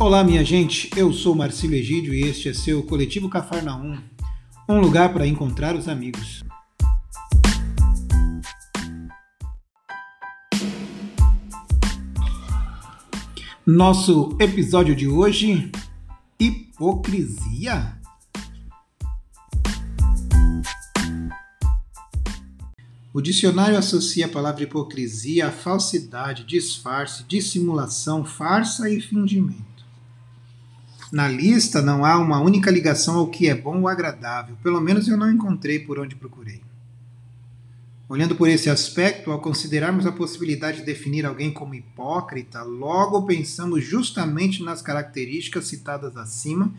Olá, minha gente. Eu sou Marcílio Egídio e este é seu Coletivo Cafarnaum, um lugar para encontrar os amigos. Nosso episódio de hoje: hipocrisia. O dicionário associa a palavra hipocrisia a falsidade, disfarce, dissimulação, farsa e fingimento. Na lista não há uma única ligação ao que é bom ou agradável, pelo menos eu não encontrei por onde procurei. Olhando por esse aspecto, ao considerarmos a possibilidade de definir alguém como hipócrita, logo pensamos justamente nas características citadas acima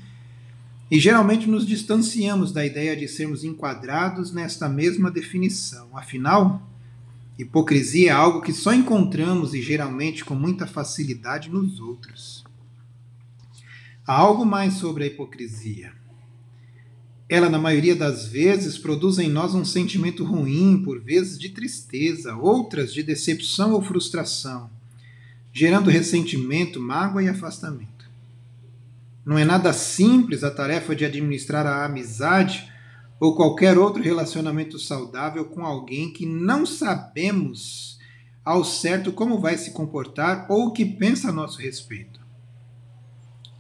e geralmente nos distanciamos da ideia de sermos enquadrados nesta mesma definição. Afinal, hipocrisia é algo que só encontramos e geralmente com muita facilidade nos outros. Há algo mais sobre a hipocrisia. Ela, na maioria das vezes, produz em nós um sentimento ruim, por vezes de tristeza, outras de decepção ou frustração, gerando ressentimento, mágoa e afastamento. Não é nada simples a tarefa de administrar a amizade ou qualquer outro relacionamento saudável com alguém que não sabemos ao certo como vai se comportar ou o que pensa a nosso respeito.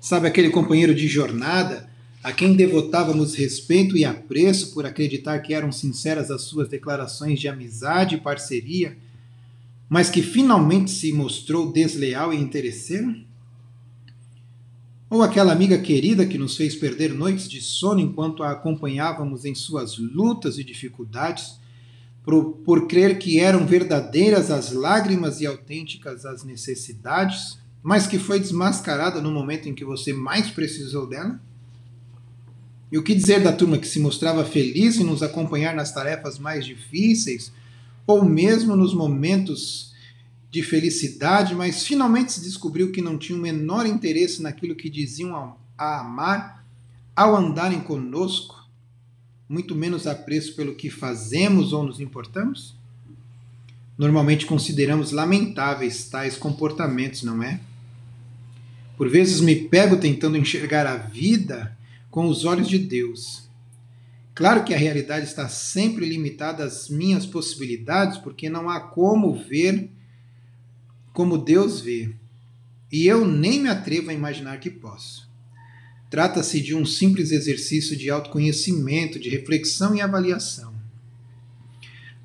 Sabe aquele companheiro de jornada a quem devotávamos respeito e apreço por acreditar que eram sinceras as suas declarações de amizade e parceria, mas que finalmente se mostrou desleal e interesseiro? Ou aquela amiga querida que nos fez perder noites de sono enquanto a acompanhávamos em suas lutas e dificuldades, por, por crer que eram verdadeiras as lágrimas e autênticas as necessidades, mas que foi desmascarada no momento em que você mais precisou dela? E o que dizer da turma que se mostrava feliz em nos acompanhar nas tarefas mais difíceis, ou mesmo nos momentos de felicidade, mas finalmente se descobriu que não tinha o menor interesse naquilo que diziam a amar ao andarem conosco, muito menos apreço pelo que fazemos ou nos importamos? Normalmente consideramos lamentáveis tais comportamentos, não é? Por vezes me pego tentando enxergar a vida com os olhos de Deus. Claro que a realidade está sempre limitada às minhas possibilidades, porque não há como ver como Deus vê, e eu nem me atrevo a imaginar que posso. Trata-se de um simples exercício de autoconhecimento, de reflexão e avaliação.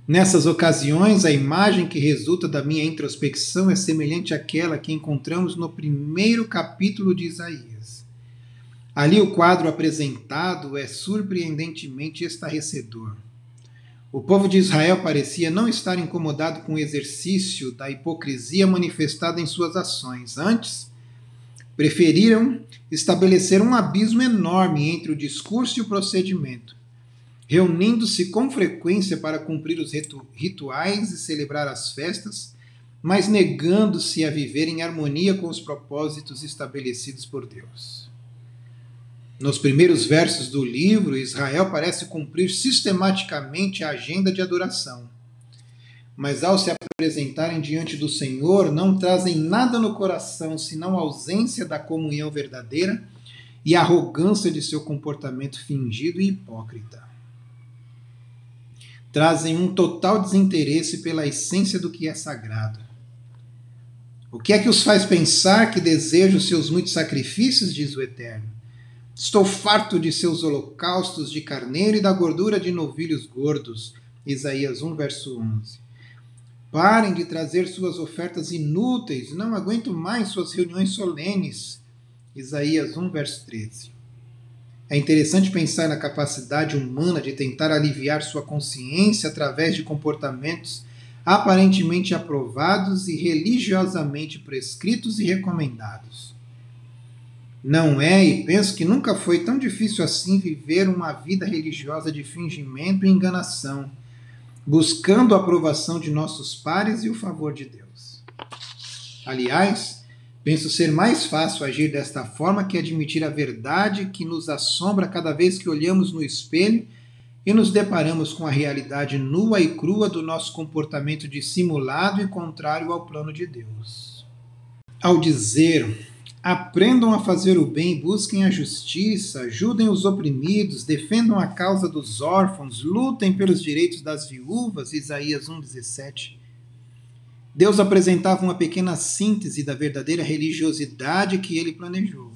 Nessas ocasiões, a imagem que resulta da minha introspecção é semelhante àquela que encontramos no primeiro capítulo de Isaías. Ali, o quadro apresentado é surpreendentemente estarrecedor. O povo de Israel parecia não estar incomodado com o exercício da hipocrisia manifestada em suas ações. Antes, preferiram estabelecer um abismo enorme entre o discurso e o procedimento, reunindo-se com frequência para cumprir os rituais e celebrar as festas, mas negando-se a viver em harmonia com os propósitos estabelecidos por Deus. Nos primeiros versos do livro, Israel parece cumprir sistematicamente a agenda de adoração. Mas ao se apresentarem diante do Senhor, não trazem nada no coração senão a ausência da comunhão verdadeira e a arrogância de seu comportamento fingido e hipócrita. Trazem um total desinteresse pela essência do que é sagrado. O que é que os faz pensar que desejam seus muitos sacrifícios, diz o Eterno? Estou farto de seus holocaustos de carneiro e da gordura de novilhos gordos. Isaías 1, verso 11. Parem de trazer suas ofertas inúteis, não aguento mais suas reuniões solenes. Isaías 1, verso 13. É interessante pensar na capacidade humana de tentar aliviar sua consciência através de comportamentos aparentemente aprovados e religiosamente prescritos e recomendados. Não é, e penso que nunca foi tão difícil assim viver uma vida religiosa de fingimento e enganação, buscando a aprovação de nossos pares e o favor de Deus. Aliás, penso ser mais fácil agir desta forma que admitir a verdade que nos assombra cada vez que olhamos no espelho e nos deparamos com a realidade nua e crua do nosso comportamento dissimulado e contrário ao plano de Deus. Ao dizer Aprendam a fazer o bem, busquem a justiça, ajudem os oprimidos, defendam a causa dos órfãos, lutem pelos direitos das viúvas. Isaías 1,17. Deus apresentava uma pequena síntese da verdadeira religiosidade que ele planejou.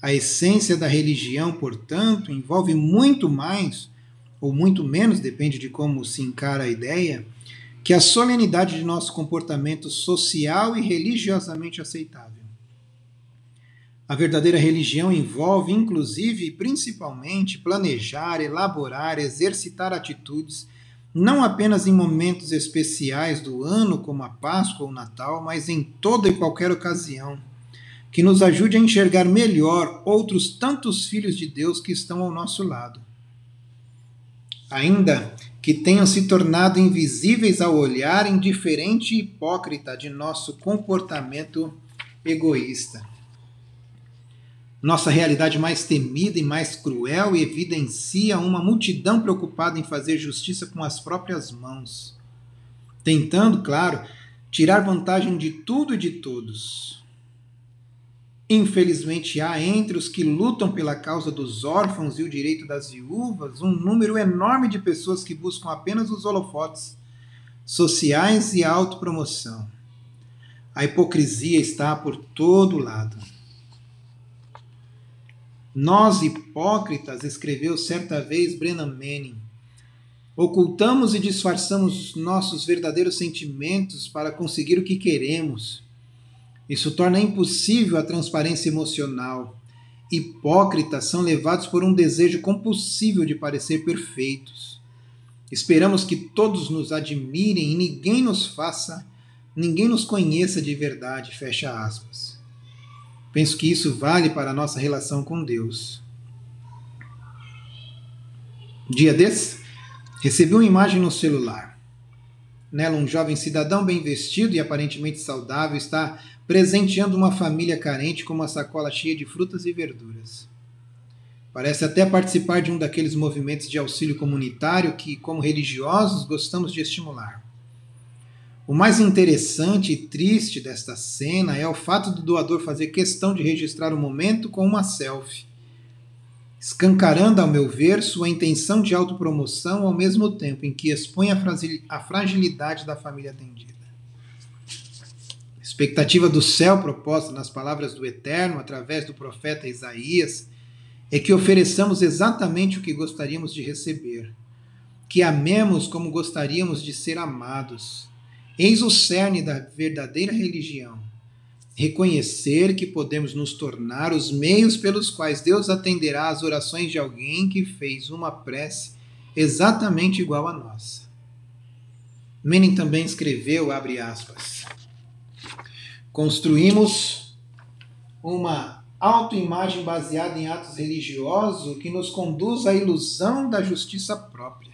A essência da religião, portanto, envolve muito mais, ou muito menos, depende de como se encara a ideia, que a solenidade de nosso comportamento social e religiosamente aceitável. A verdadeira religião envolve, inclusive e principalmente, planejar, elaborar, exercitar atitudes, não apenas em momentos especiais do ano, como a Páscoa ou Natal, mas em toda e qualquer ocasião, que nos ajude a enxergar melhor outros tantos filhos de Deus que estão ao nosso lado. Ainda que tenham se tornado invisíveis ao olhar indiferente e hipócrita de nosso comportamento egoísta nossa realidade mais temida e mais cruel evidencia uma multidão preocupada em fazer justiça com as próprias mãos, tentando, claro, tirar vantagem de tudo e de todos. Infelizmente, há entre os que lutam pela causa dos órfãos e o direito das viúvas um número enorme de pessoas que buscam apenas os holofotes sociais e autopromoção. A hipocrisia está por todo lado. Nós hipócritas, escreveu certa vez Brennan Manning, ocultamos e disfarçamos nossos verdadeiros sentimentos para conseguir o que queremos. Isso torna impossível a transparência emocional. Hipócritas são levados por um desejo compulsivo de parecer perfeitos. Esperamos que todos nos admirem e ninguém nos faça, ninguém nos conheça de verdade. Fecha aspas. Penso que isso vale para a nossa relação com Deus. Dia desse, recebi uma imagem no celular. Nela, um jovem cidadão bem vestido e aparentemente saudável está presenteando uma família carente com uma sacola cheia de frutas e verduras. Parece até participar de um daqueles movimentos de auxílio comunitário que, como religiosos, gostamos de estimular. O mais interessante e triste desta cena é o fato do doador fazer questão de registrar o momento com uma selfie, escancarando, ao meu ver, sua intenção de autopromoção ao mesmo tempo em que expõe a fragilidade da família atendida. A expectativa do céu proposta nas palavras do Eterno através do profeta Isaías é que ofereçamos exatamente o que gostaríamos de receber, que amemos como gostaríamos de ser amados Eis o cerne da verdadeira religião. Reconhecer que podemos nos tornar os meios pelos quais Deus atenderá às orações de alguém que fez uma prece exatamente igual à nossa. Menem também escreveu, abre aspas, construímos uma autoimagem baseada em atos religiosos que nos conduz à ilusão da justiça própria.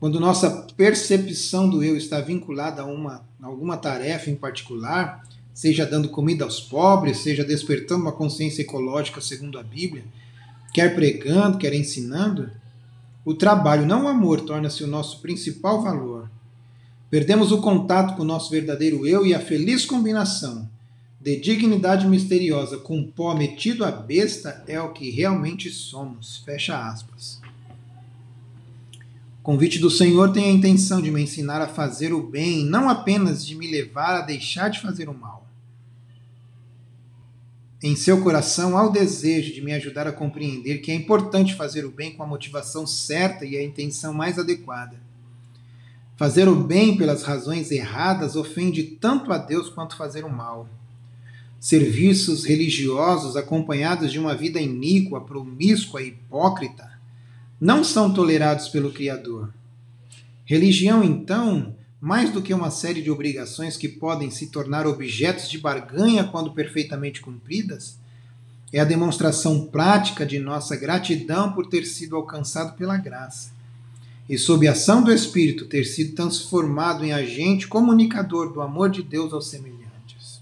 Quando nossa percepção do eu está vinculada a uma, alguma tarefa em particular, seja dando comida aos pobres, seja despertando uma consciência ecológica segundo a Bíblia, quer pregando, quer ensinando, o trabalho, não o amor, torna-se o nosso principal valor. Perdemos o contato com o nosso verdadeiro eu e a feliz combinação de dignidade misteriosa com pó metido à besta é o que realmente somos. Fecha aspas. O convite do Senhor tem a intenção de me ensinar a fazer o bem, não apenas de me levar a deixar de fazer o mal. Em seu coração há o desejo de me ajudar a compreender que é importante fazer o bem com a motivação certa e a intenção mais adequada. Fazer o bem pelas razões erradas ofende tanto a Deus quanto fazer o mal. Serviços religiosos acompanhados de uma vida iníqua, promíscua e hipócrita não são tolerados pelo Criador. Religião, então, mais do que uma série de obrigações que podem se tornar objetos de barganha quando perfeitamente cumpridas, é a demonstração prática de nossa gratidão por ter sido alcançado pela graça e, sob a ação do Espírito, ter sido transformado em agente comunicador do amor de Deus aos semelhantes.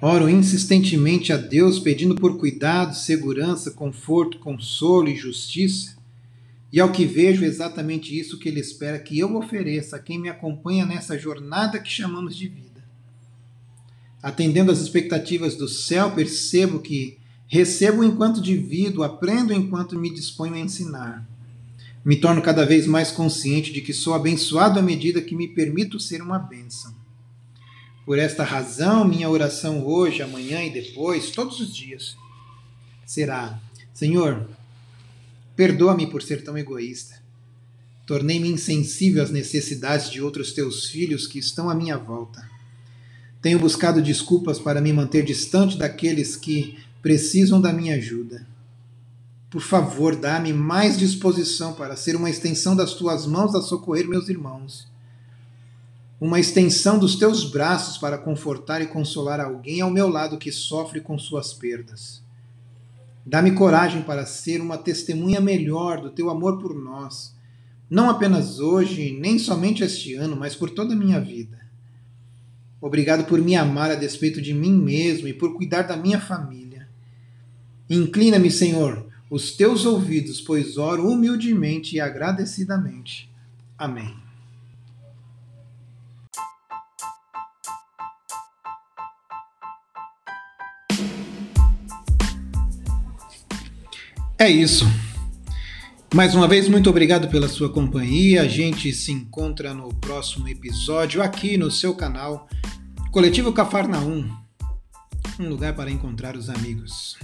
Oro insistentemente a Deus pedindo por cuidado, segurança, conforto, consolo e justiça e ao que vejo, é exatamente isso que ele espera que eu ofereça a quem me acompanha nessa jornada que chamamos de vida. atendendo às expectativas do céu, percebo que recebo enquanto divido, aprendo enquanto me disponho a ensinar. Me torno cada vez mais consciente de que sou abençoado à medida que me permito ser uma bênção. Por esta razão, minha oração hoje, amanhã e depois, todos os dias, será: Senhor, perdoa-me por ser tão egoísta. Tornei-me insensível às necessidades de outros teus filhos que estão à minha volta. Tenho buscado desculpas para me manter distante daqueles que precisam da minha ajuda. Por favor, dá-me mais disposição para ser uma extensão das tuas mãos a socorrer meus irmãos. Uma extensão dos teus braços para confortar e consolar alguém ao meu lado que sofre com suas perdas. Dá-me coragem para ser uma testemunha melhor do teu amor por nós não apenas hoje, nem somente este ano, mas por toda a minha vida. Obrigado por me amar a despeito de mim mesmo e por cuidar da minha família. Inclina-me, Senhor, os teus ouvidos, pois oro humildemente e agradecidamente. Amém. É isso. Mais uma vez, muito obrigado pela sua companhia. A gente se encontra no próximo episódio aqui no seu canal Coletivo Cafarnaum um lugar para encontrar os amigos.